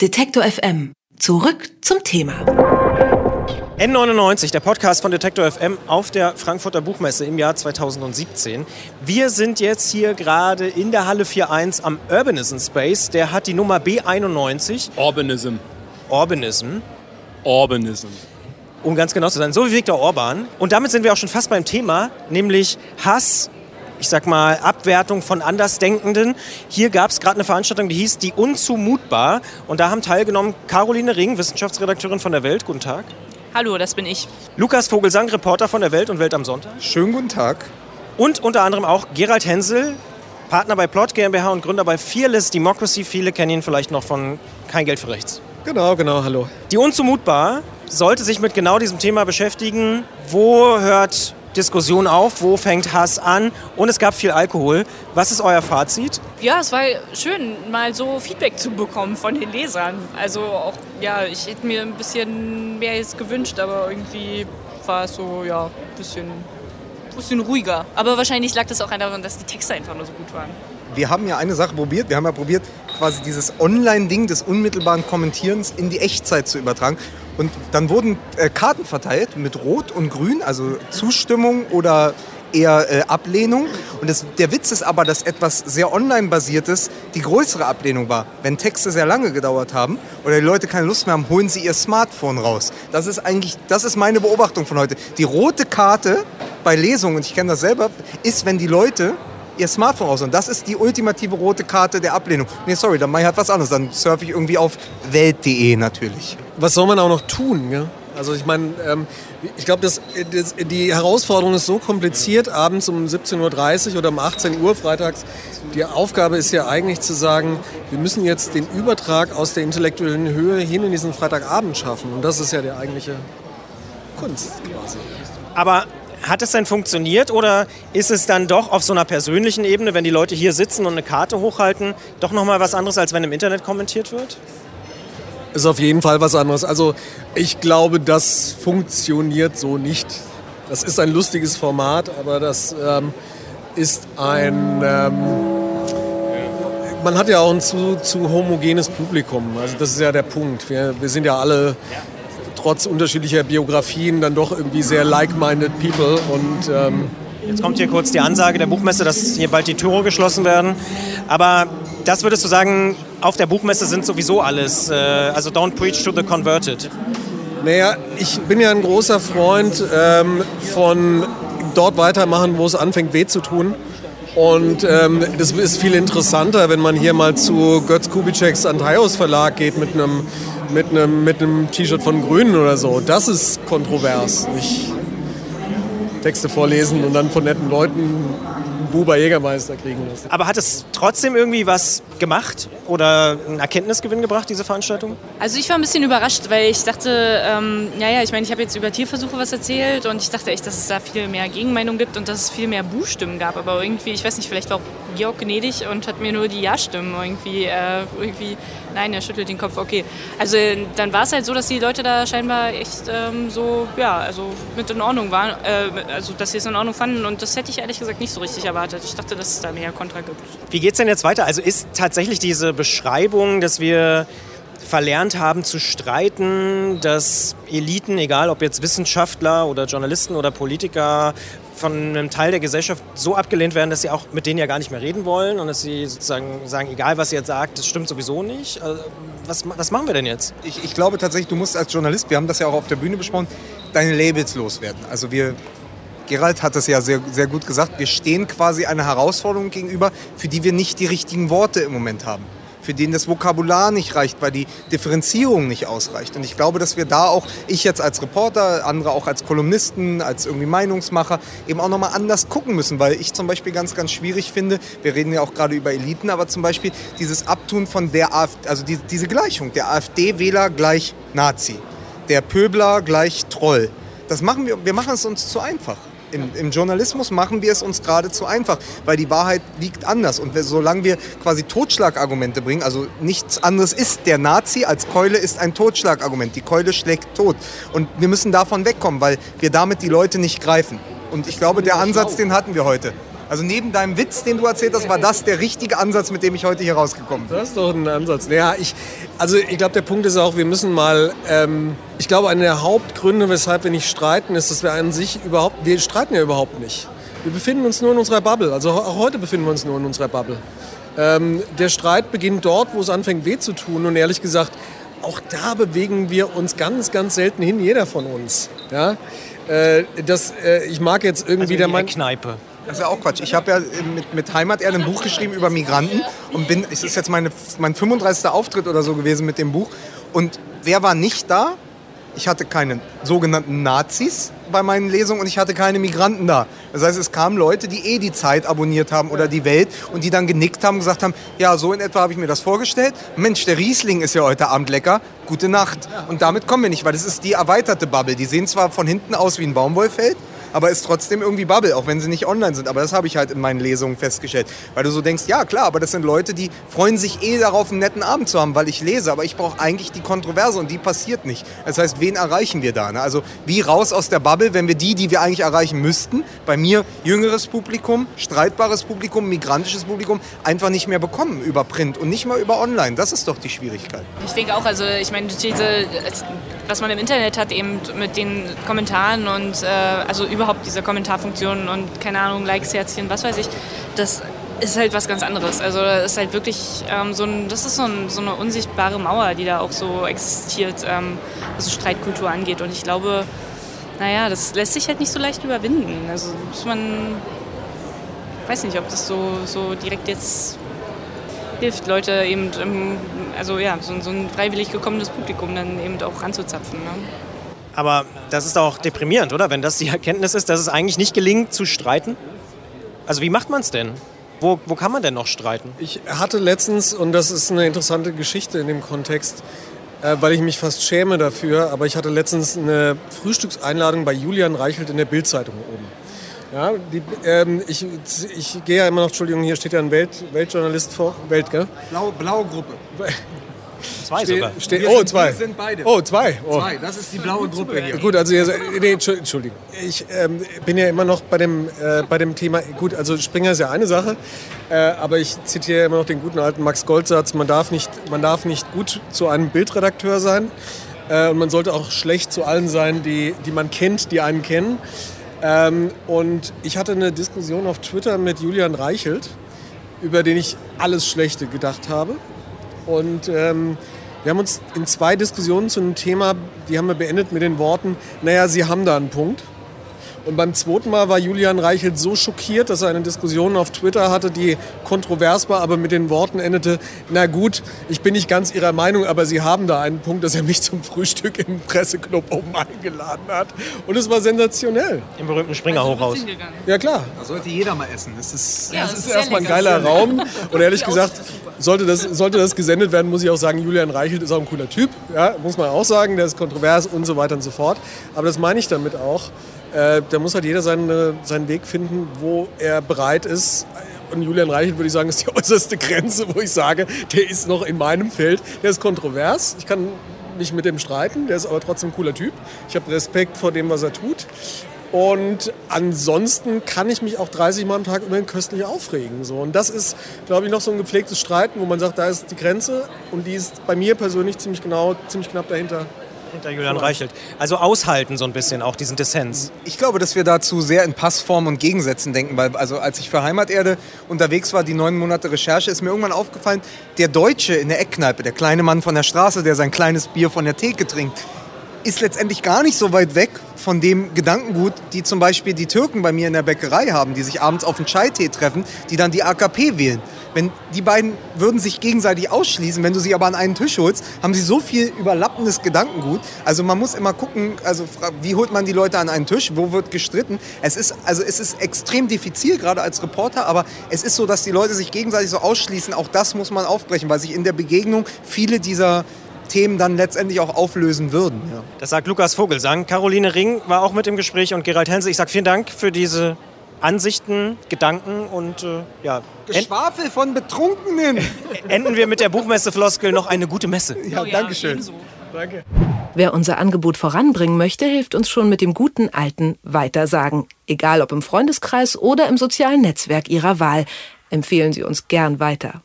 Detektor FM. Zurück zum Thema. N99, der Podcast von Detektor FM auf der Frankfurter Buchmesse im Jahr 2017. Wir sind jetzt hier gerade in der Halle 41 am Urbanism Space. Der hat die Nummer B91. Urbanism. Urbanism. Urbanism. Um ganz genau zu sein, so wie Viktor Orban. Und damit sind wir auch schon fast beim Thema, nämlich Hass, ich sag mal, Abwertung von Andersdenkenden. Hier gab es gerade eine Veranstaltung, die hieß Die Unzumutbar. Und da haben teilgenommen Caroline Ring, Wissenschaftsredakteurin von der Welt. Guten Tag. Hallo, das bin ich. Lukas Vogelsang, Reporter von der Welt und Welt am Sonntag. Schönen guten Tag. Und unter anderem auch Gerald Hensel, Partner bei Plot GmbH und Gründer bei Fearless Democracy. Viele kennen ihn vielleicht noch von Kein Geld für Rechts. Genau, genau, hallo. Die Unzumutbar sollte sich mit genau diesem Thema beschäftigen. Wo hört Diskussion auf, wo fängt Hass an und es gab viel Alkohol. Was ist euer Fazit? Ja, es war schön, mal so Feedback zu bekommen von den Lesern. Also auch, ja, ich hätte mir ein bisschen mehr jetzt gewünscht, aber irgendwie war es so, ja, ein bisschen, bisschen ruhiger. Aber wahrscheinlich lag das auch daran, dass die Texte einfach nur so gut waren. Wir haben ja eine Sache probiert. Wir haben ja probiert, quasi dieses Online-Ding des unmittelbaren Kommentierens in die Echtzeit zu übertragen. Und dann wurden äh, Karten verteilt mit Rot und Grün, also Zustimmung oder eher äh, Ablehnung. Und das, der Witz ist aber, dass etwas sehr online-basiertes die größere Ablehnung war. Wenn Texte sehr lange gedauert haben oder die Leute keine Lust mehr haben, holen sie ihr Smartphone raus. Das ist eigentlich, das ist meine Beobachtung von heute. Die rote Karte bei Lesungen, und ich kenne das selber, ist, wenn die Leute ihr Smartphone raus. Und das ist die ultimative rote Karte der Ablehnung. Nee, sorry, dann mache ich halt was anderes. Dann surfe ich irgendwie auf welt.de natürlich. Was soll man auch noch tun? Ja? Also ich meine, ähm, ich glaube, das, das, die Herausforderung ist so kompliziert, abends um 17.30 Uhr oder um 18 Uhr freitags. Die Aufgabe ist ja eigentlich zu sagen, wir müssen jetzt den Übertrag aus der intellektuellen Höhe hin in diesen Freitagabend schaffen. Und das ist ja der eigentliche Kunst quasi. Aber hat es denn funktioniert oder ist es dann doch auf so einer persönlichen Ebene, wenn die Leute hier sitzen und eine Karte hochhalten, doch nochmal was anderes, als wenn im Internet kommentiert wird? Ist auf jeden Fall was anderes. Also ich glaube, das funktioniert so nicht. Das ist ein lustiges Format, aber das ähm, ist ein... Ähm, man hat ja auch ein zu, zu homogenes Publikum. Also das ist ja der Punkt. Wir, wir sind ja alle trotz unterschiedlicher Biografien dann doch irgendwie sehr like-minded people. Und, ähm Jetzt kommt hier kurz die Ansage der Buchmesse, dass hier bald die Türe geschlossen werden. Aber das würdest du sagen, auf der Buchmesse sind sowieso alles. Äh, also don't preach to the converted. Naja, ich bin ja ein großer Freund ähm, von dort weitermachen, wo es anfängt weh zu tun. Und ähm, das ist viel interessanter, wenn man hier mal zu Götz Kubitscheks Antaios Verlag geht mit einem mit einem mit T-Shirt von Grünen oder so. Das ist kontrovers. Nicht Texte vorlesen und dann von netten Leuten Buber Jägermeister kriegen lassen. Aber hat es trotzdem irgendwie was gemacht oder einen Erkenntnisgewinn gebracht, diese Veranstaltung? Also ich war ein bisschen überrascht, weil ich dachte, ähm, ja, ich meine, ich habe jetzt über Tierversuche was erzählt und ich dachte echt, dass es da viel mehr Gegenmeinung gibt und dass es viel mehr Buchstimmen gab. Aber irgendwie, ich weiß nicht, vielleicht war auch Georg gnädig und hat mir nur die Ja-Stimmen irgendwie, äh, irgendwie, nein, er schüttelt den Kopf, okay. Also dann war es halt so, dass die Leute da scheinbar echt ähm, so, ja, also mit in Ordnung waren, äh, also dass sie es in Ordnung fanden und das hätte ich ehrlich gesagt nicht so richtig erwartet. Ich dachte, dass es da mehr Kontra gibt. Wie geht es denn jetzt weiter? Also ist tatsächlich diese Beschreibung, dass wir verlernt haben zu streiten, dass Eliten, egal ob jetzt Wissenschaftler oder Journalisten oder Politiker, von einem Teil der Gesellschaft so abgelehnt werden, dass sie auch mit denen ja gar nicht mehr reden wollen und dass sie sozusagen sagen, egal was ihr jetzt sagt, das stimmt sowieso nicht. Also, was, was machen wir denn jetzt? Ich, ich glaube tatsächlich, du musst als Journalist, wir haben das ja auch auf der Bühne besprochen, deine Labels loswerden. Also wir Gerald hat es ja sehr, sehr gut gesagt, wir stehen quasi einer Herausforderung gegenüber, für die wir nicht die richtigen Worte im Moment haben. Für den das Vokabular nicht reicht, weil die Differenzierung nicht ausreicht. Und ich glaube, dass wir da auch, ich jetzt als Reporter, andere auch als Kolumnisten, als irgendwie Meinungsmacher, eben auch nochmal anders gucken müssen. Weil ich zum Beispiel ganz, ganz schwierig finde, wir reden ja auch gerade über Eliten, aber zum Beispiel dieses Abtun von der AfD, also die, diese Gleichung, der AfD-Wähler gleich Nazi, der Pöbler gleich Troll. Das machen wir, wir machen es uns zu einfach. Im, Im, Journalismus machen wir es uns geradezu einfach, weil die Wahrheit liegt anders. Und solange wir quasi Totschlagargumente bringen, also nichts anderes ist, der Nazi als Keule ist ein Totschlagargument. Die Keule schlägt tot. Und wir müssen davon wegkommen, weil wir damit die Leute nicht greifen. Und ich glaube, der Ansatz, den hatten wir heute. Also neben deinem Witz, den du erzählt hast, war das der richtige Ansatz, mit dem ich heute hier rausgekommen bin. Das ist doch ein Ansatz. Ja, ich, also ich glaube, der Punkt ist auch, wir müssen mal, ähm, ich glaube, einer der Hauptgründe, weshalb wir nicht streiten, ist, dass wir an sich überhaupt, wir streiten ja überhaupt nicht. Wir befinden uns nur in unserer Bubble. Also auch heute befinden wir uns nur in unserer Bubble. Ähm, der Streit beginnt dort, wo es anfängt weh zu tun. Und ehrlich gesagt, auch da bewegen wir uns ganz, ganz selten hin, jeder von uns. Ja? Äh, das, äh, ich mag jetzt irgendwie Also der in Mann. die Kneipe. Das ist ja auch Quatsch. Ich habe ja mit, mit Heimaterde ein Buch geschrieben über Migranten und bin, es ist jetzt meine, mein 35. Auftritt oder so gewesen mit dem Buch. Und wer war nicht da? Ich hatte keine sogenannten Nazis bei meinen Lesungen und ich hatte keine Migranten da. Das heißt, es kamen Leute, die eh die Zeit abonniert haben oder die Welt und die dann genickt haben und gesagt haben, ja, so in etwa habe ich mir das vorgestellt. Mensch, der Riesling ist ja heute Abend lecker. Gute Nacht. Und damit kommen wir nicht, weil das ist die erweiterte Bubble. Die sehen zwar von hinten aus wie ein Baumwollfeld, aber ist trotzdem irgendwie Bubble, auch wenn sie nicht online sind. Aber das habe ich halt in meinen Lesungen festgestellt. Weil du so denkst, ja klar, aber das sind Leute, die freuen sich eh darauf, einen netten Abend zu haben, weil ich lese. Aber ich brauche eigentlich die Kontroverse und die passiert nicht. Das heißt, wen erreichen wir da? Ne? Also wie raus aus der Bubble, wenn wir die, die wir eigentlich erreichen müssten, bei mir jüngeres Publikum, streitbares Publikum, migrantisches Publikum, einfach nicht mehr bekommen über Print und nicht mal über Online. Das ist doch die Schwierigkeit. Ich denke auch, also ich meine, diese, was man im Internet hat, eben mit den Kommentaren und äh, also überhaupt diese Kommentarfunktionen und keine Ahnung, Likes, Herzchen, was weiß ich, das ist halt was ganz anderes. Also das ist halt wirklich ähm, so ein, das ist so, ein, so eine unsichtbare Mauer, die da auch so existiert, ähm, was Streitkultur angeht. Und ich glaube, naja, das lässt sich halt nicht so leicht überwinden. Also muss man, weiß nicht, ob das so, so direkt jetzt hilft, Leute eben, ähm, also ja, so, so ein freiwillig gekommenes Publikum dann eben auch ranzuzapfen. Ne? Aber das ist auch deprimierend, oder? Wenn das die Erkenntnis ist, dass es eigentlich nicht gelingt zu streiten. Also wie macht man es denn? Wo, wo kann man denn noch streiten? Ich hatte letztens, und das ist eine interessante Geschichte in dem Kontext, äh, weil ich mich fast schäme dafür, aber ich hatte letztens eine Frühstückseinladung bei Julian Reichelt in der Bildzeitung oben. Ja, die, ähm, ich, ich gehe ja immer noch, Entschuldigung, hier steht ja ein Welt, Weltjournalist vor. Welt, gell? Blaue, blaue Gruppe. Zwei sogar. Ste Wir oh, sind- zwei. wir sind beide. Oh, zwei. Oh. Zwei, das ist die blaue Gruppe hier. Gut, also ihr, nee, Entschu- Entschuldigung. Ich ähm, bin ja immer noch bei dem, äh, bei dem Thema, gut, also Springer ist ja eine Sache, äh, aber ich zitiere immer noch den guten alten Max Goldsatz, man darf nicht, man darf nicht gut zu einem Bildredakteur sein äh, und man sollte auch schlecht zu allen sein, die, die man kennt, die einen kennen. Ähm, und ich hatte eine Diskussion auf Twitter mit Julian Reichelt, über den ich alles Schlechte gedacht habe. Und ähm, wir haben uns in zwei Diskussionen zu einem Thema, die haben wir beendet mit den Worten, naja, Sie haben da einen Punkt. Und beim zweiten Mal war Julian Reichelt so schockiert, dass er eine Diskussion auf Twitter hatte, die kontrovers war, aber mit den Worten endete, na gut, ich bin nicht ganz Ihrer Meinung, aber Sie haben da einen Punkt, dass er mich zum Frühstück im Presseclub oben eingeladen hat. Und es war sensationell. Im berühmten Springer-Hochhaus. Ja klar, Da sollte jeder mal essen. Das ist Ja, das ist erstmal ein geiler Raum. Und ehrlich gesagt, sollte das, sollte das gesendet werden, muss ich auch sagen, Julian Reichelt ist auch ein cooler Typ. Ja, muss man auch sagen, der ist kontrovers und so weiter und so fort. Aber das meine ich damit auch. Äh, da muss halt jeder seine, seinen Weg finden, wo er bereit ist. Und Julian Reichelt, würde ich sagen, ist die äußerste Grenze, wo ich sage, der ist noch in meinem Feld. Der ist kontrovers. Ich kann mich mit dem streiten. Der ist aber trotzdem ein cooler Typ. Ich habe Respekt vor dem, was er tut. Und ansonsten kann ich mich auch 30 Mal am Tag ihn köstlich aufregen. So. Und das ist, glaube ich, noch so ein gepflegtes Streiten, wo man sagt, da ist die Grenze und die ist bei mir persönlich ziemlich genau, ziemlich knapp dahinter. Hinter Julian Reichelt. Also aushalten so ein bisschen auch diesen Dissens. Ich glaube, dass wir dazu sehr in Passformen und Gegensätzen denken, weil also als ich für Heimaterde unterwegs war, die neun Monate Recherche, ist mir irgendwann aufgefallen, der Deutsche in der Eckkneipe, der kleine Mann von der Straße, der sein kleines Bier von der Theke trinkt, ist letztendlich gar nicht so weit weg von dem Gedankengut, die zum Beispiel die Türken bei mir in der Bäckerei haben, die sich abends auf einen Chai-Tee treffen, die dann die AKP wählen. Wenn die beiden würden sich gegenseitig ausschließen, wenn du sie aber an einen Tisch holst, haben sie so viel überlappendes Gedankengut. Also man muss immer gucken, also wie holt man die Leute an einen Tisch, wo wird gestritten. Es ist also es ist extrem diffizil gerade als Reporter, aber es ist so, dass die Leute sich gegenseitig so ausschließen. Auch das muss man aufbrechen, weil sich in der Begegnung viele dieser Themen dann letztendlich auch auflösen würden. Ja. Das sagt Lukas Vogelsang. Caroline Ring war auch mit im Gespräch und Gerald Hense. Ich sage vielen Dank für diese Ansichten, Gedanken und äh, ja, end Geschwafel von Betrunkenen. enden wir mit der Buchmesse-Floskel noch eine gute Messe. Ja, danke schön. ebenso. Danke. Wer unser Angebot voranbringen möchte, hilft uns schon mit dem guten alten Weitersagen. Egal ob im Freundeskreis oder im sozialen Netzwerk Ihrer Wahl. Empfehlen Sie uns gern weiter.